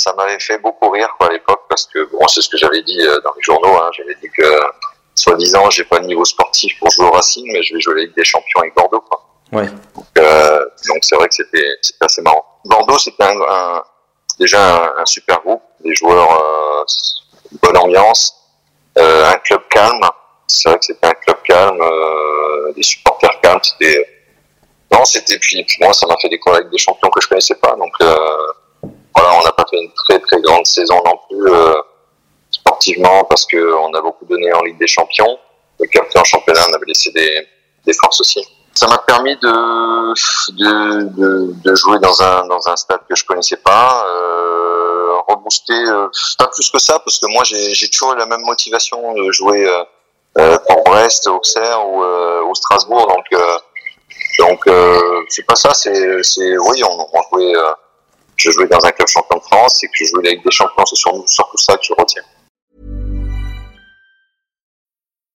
Ça m'avait fait beaucoup rire quoi, à l'époque parce que bon, c'est ce que j'avais dit euh, dans les journaux. Hein. J'avais dit que, soi-disant, j'ai pas de niveau sportif pour jouer au Racing, mais je vais jouer la Ligue des Champions avec Bordeaux. Quoi. Ouais. Donc, euh, donc c'est vrai que c'était assez marrant. Bordeaux, c'était un, un- déjà un, un super groupe, des joueurs, euh, une bonne ambiance, euh, un club calme. C'est vrai que c'était un club calme, des supporters calmes. C'était non, c'était puis, puis moi, ça m'a fait découvrir avec des champions que je connaissais pas. Donc euh, voilà, on n'a pas une très très grande saison non plus euh, sportivement parce que on a beaucoup donné en Ligue des Champions. Et qu'après en championnat, on avait laissé des, des forces aussi. Ça m'a permis de, de, de, jouer dans un, dans un stade que je connaissais pas, euh, rebooster, euh, pas plus que ça, parce que moi j'ai toujours eu la même motivation de jouer euh, pour Brest, Auxerre ou, ou Strasbourg, donc donc c'est pas ça, c'est oui on, on jouait, je jouais dans un club champion de France et que je jouais Ligue des Champions, c'est surtout ça que je retiens.